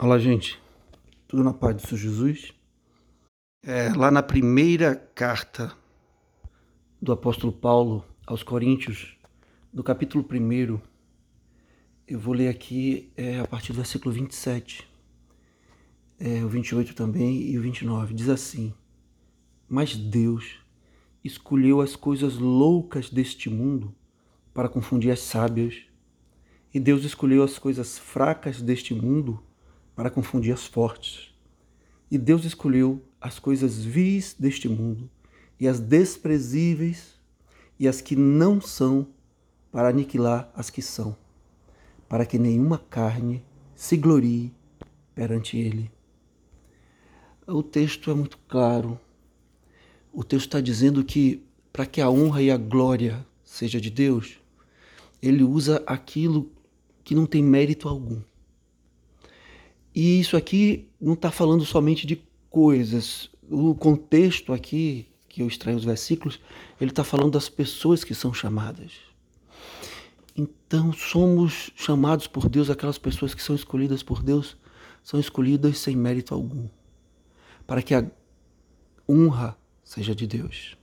Olá, gente. Tudo na paz do Senhor Jesus? É, lá na primeira carta do apóstolo Paulo aos Coríntios, no capítulo 1, eu vou ler aqui é, a partir do versículo 27, é, o 28 também e o 29. Diz assim: Mas Deus escolheu as coisas loucas deste mundo para confundir as sábias, e Deus escolheu as coisas fracas deste mundo para confundir as fortes. E Deus escolheu as coisas vis deste mundo e as desprezíveis e as que não são para aniquilar as que são, para que nenhuma carne se glorie perante ele. O texto é muito claro. O texto está dizendo que para que a honra e a glória seja de Deus, ele usa aquilo que não tem mérito algum. E isso aqui não está falando somente de coisas. O contexto aqui, que eu extraio os versículos, ele está falando das pessoas que são chamadas. Então, somos chamados por Deus, aquelas pessoas que são escolhidas por Deus, são escolhidas sem mérito algum, para que a honra seja de Deus.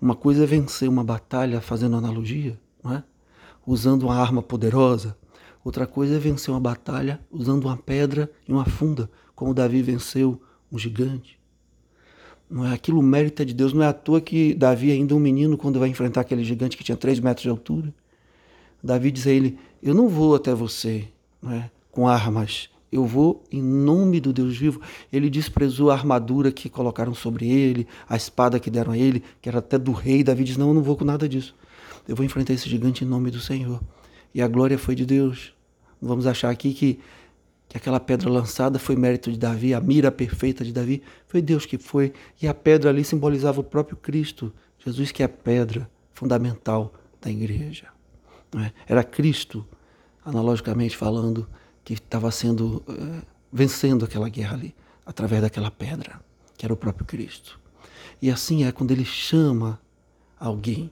Uma coisa é vencer uma batalha fazendo analogia, não é? usando uma arma poderosa, Outra coisa é vencer uma batalha usando uma pedra e uma funda, como Davi venceu um gigante. Não é aquilo mérito de Deus, não é à toa que Davi, ainda um menino, quando vai enfrentar aquele gigante que tinha 3 metros de altura, Davi diz a ele: Eu não vou até você não é, com armas, eu vou em nome do Deus vivo. Ele desprezou a armadura que colocaram sobre ele, a espada que deram a ele, que era até do rei. Davi diz: Não, eu não vou com nada disso. Eu vou enfrentar esse gigante em nome do Senhor. E a glória foi de Deus. Vamos achar aqui que, que aquela pedra lançada foi mérito de Davi, a mira perfeita de Davi. Foi Deus que foi. E a pedra ali simbolizava o próprio Cristo. Jesus que é a pedra fundamental da igreja. É? Era Cristo, analogicamente falando, que estava sendo é, vencendo aquela guerra ali, através daquela pedra, que era o próprio Cristo. E assim é quando ele chama alguém,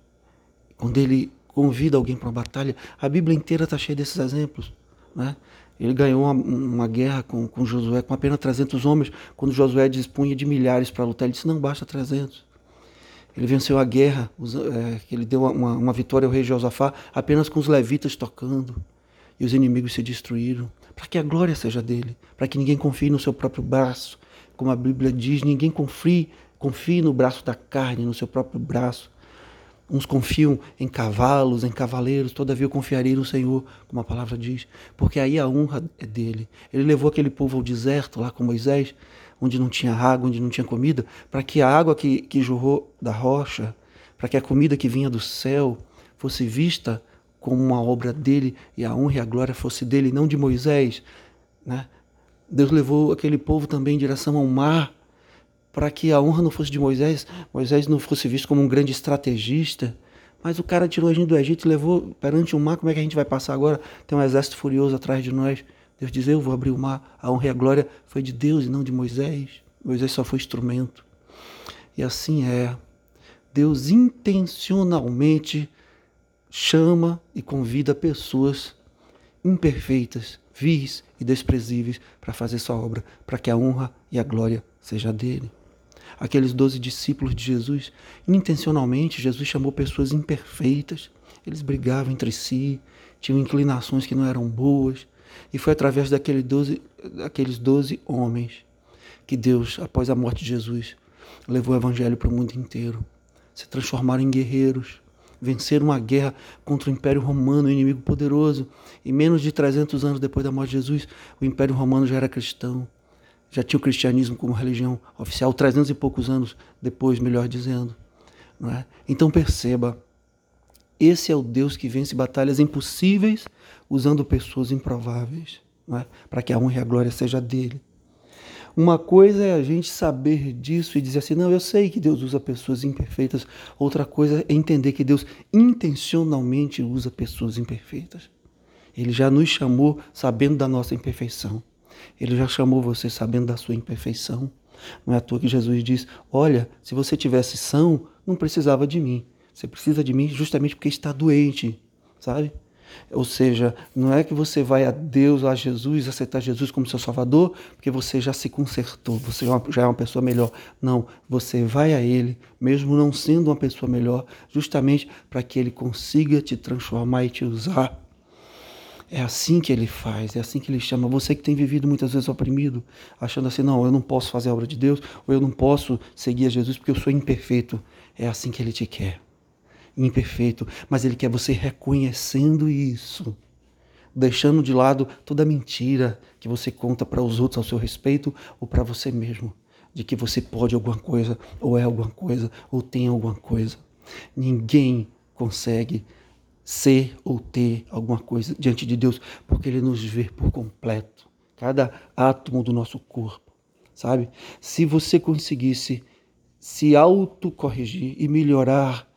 quando ele convida alguém para uma batalha. A Bíblia inteira está cheia desses exemplos. Né? Ele ganhou uma, uma, guerra com, com Josué com apenas 300 homens, quando Josué dispunha de milhares para lutar. Ele disse: Não basta 300. Ele venceu a guerra, é, ele deu uma, uma vitória ao rei Josafá apenas com os levitas tocando. E os inimigos se destruíram. Para que a glória seja dele, para que ninguém confie no seu próprio braço. Como a Bíblia diz, ninguém confie, confie no braço da carne, no seu próprio braço. Uns confiam em cavalos, em cavaleiros, todavia eu confiarei no Senhor, como a palavra diz, porque aí a honra é dele. Ele levou aquele povo ao deserto, lá com Moisés, onde não tinha água, onde não tinha comida, para que a água que, que jorrou da rocha, para que a comida que vinha do céu fosse vista como uma obra dele e a honra e a glória fosse dele, não de Moisés. Né? Deus levou aquele povo também em direção ao mar, para que a honra não fosse de Moisés, Moisés não fosse visto como um grande estrategista, mas o cara tirou a gente do Egito e levou perante o mar, como é que a gente vai passar agora? Tem um exército furioso atrás de nós. Deus diz, eu vou abrir o mar. A honra e a glória foi de Deus e não de Moisés. Moisés só foi instrumento. E assim é. Deus intencionalmente chama e convida pessoas imperfeitas, vis e desprezíveis para fazer sua obra, para que a honra e a glória seja dele aqueles doze discípulos de Jesus, intencionalmente Jesus chamou pessoas imperfeitas. Eles brigavam entre si, tinham inclinações que não eram boas. E foi através daquele doze, daqueles doze homens que Deus, após a morte de Jesus, levou o evangelho para o mundo inteiro. Se transformaram em guerreiros, venceram a guerra contra o Império Romano, um inimigo poderoso. E menos de 300 anos depois da morte de Jesus, o Império Romano já era cristão já tinha o cristianismo como religião oficial, 300 e poucos anos depois, melhor dizendo. É? Então perceba, esse é o Deus que vence batalhas impossíveis usando pessoas improváveis, é? para que a honra e a glória seja dele. Uma coisa é a gente saber disso e dizer assim, não, eu sei que Deus usa pessoas imperfeitas. Outra coisa é entender que Deus intencionalmente usa pessoas imperfeitas. Ele já nos chamou sabendo da nossa imperfeição. Ele já chamou você sabendo da sua imperfeição. Não é à toa que Jesus diz: Olha, se você tivesse são, não precisava de mim. Você precisa de mim justamente porque está doente, sabe? Ou seja, não é que você vai a Deus, a Jesus, aceitar Jesus como seu Salvador, porque você já se consertou, você já é uma pessoa melhor. Não, você vai a Ele, mesmo não sendo uma pessoa melhor, justamente para que Ele consiga te transformar e te usar. É assim que ele faz, é assim que ele chama. Você que tem vivido muitas vezes oprimido, achando assim, não, eu não posso fazer a obra de Deus, ou eu não posso seguir a Jesus porque eu sou imperfeito. É assim que ele te quer imperfeito, mas Ele quer você reconhecendo isso, deixando de lado toda mentira que você conta para os outros ao seu respeito ou para você mesmo, de que você pode alguma coisa, ou é alguma coisa, ou tem alguma coisa. Ninguém consegue ser ou ter alguma coisa diante de Deus, porque Ele nos vê por completo, cada átomo do nosso corpo, sabe? Se você conseguisse se autocorrigir e melhorar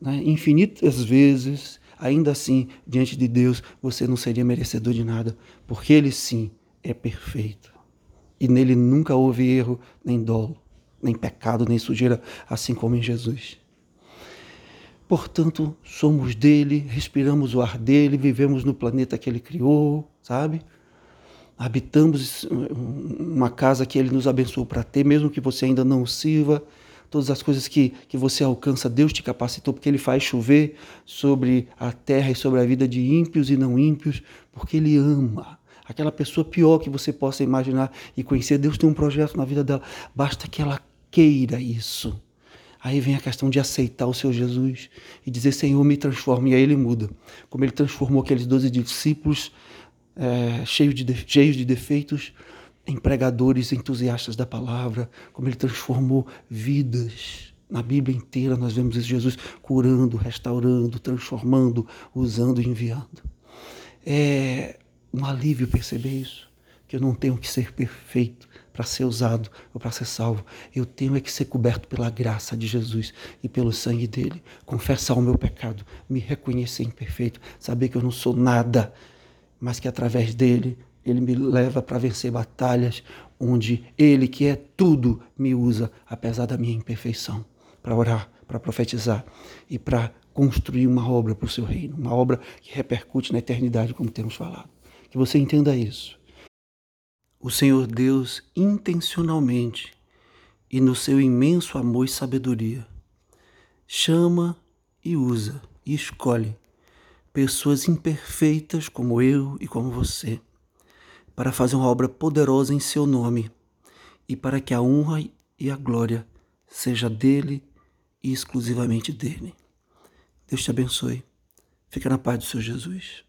né, infinitas vezes, ainda assim, diante de Deus, você não seria merecedor de nada, porque Ele sim é perfeito. E nele nunca houve erro, nem dolo, nem pecado, nem sujeira, assim como em Jesus. Portanto, somos dele, respiramos o ar dele, vivemos no planeta que ele criou, sabe? Habitamos uma casa que ele nos abençoou para ter, mesmo que você ainda não sirva, todas as coisas que, que você alcança, Deus te capacitou, porque Ele faz chover sobre a terra e sobre a vida de ímpios e não ímpios, porque Ele ama. Aquela pessoa pior que você possa imaginar e conhecer, Deus tem um projeto na vida dela, basta que ela queira isso. Aí vem a questão de aceitar o seu Jesus e dizer: Senhor, me transforme. E aí ele muda. Como ele transformou aqueles doze discípulos é, cheios, de, cheios de defeitos empregadores entusiastas da palavra, como ele transformou vidas. Na Bíblia inteira nós vemos esse Jesus curando, restaurando, transformando, usando e enviando. É um alívio perceber isso, que eu não tenho que ser perfeito para ser usado ou para ser salvo. Eu tenho é que ser coberto pela graça de Jesus e pelo sangue dele. Confessar o meu pecado, me reconhecer imperfeito, saber que eu não sou nada, mas que através dele ele me leva para vencer batalhas onde Ele, que é tudo, me usa, apesar da minha imperfeição, para orar, para profetizar e para construir uma obra para o seu reino, uma obra que repercute na eternidade, como temos falado. Que você entenda isso. O Senhor Deus, intencionalmente e no seu imenso amor e sabedoria, chama e usa e escolhe pessoas imperfeitas como eu e como você para fazer uma obra poderosa em seu nome e para que a honra e a glória seja dele e exclusivamente dele. Deus te abençoe. Fica na paz do Senhor Jesus.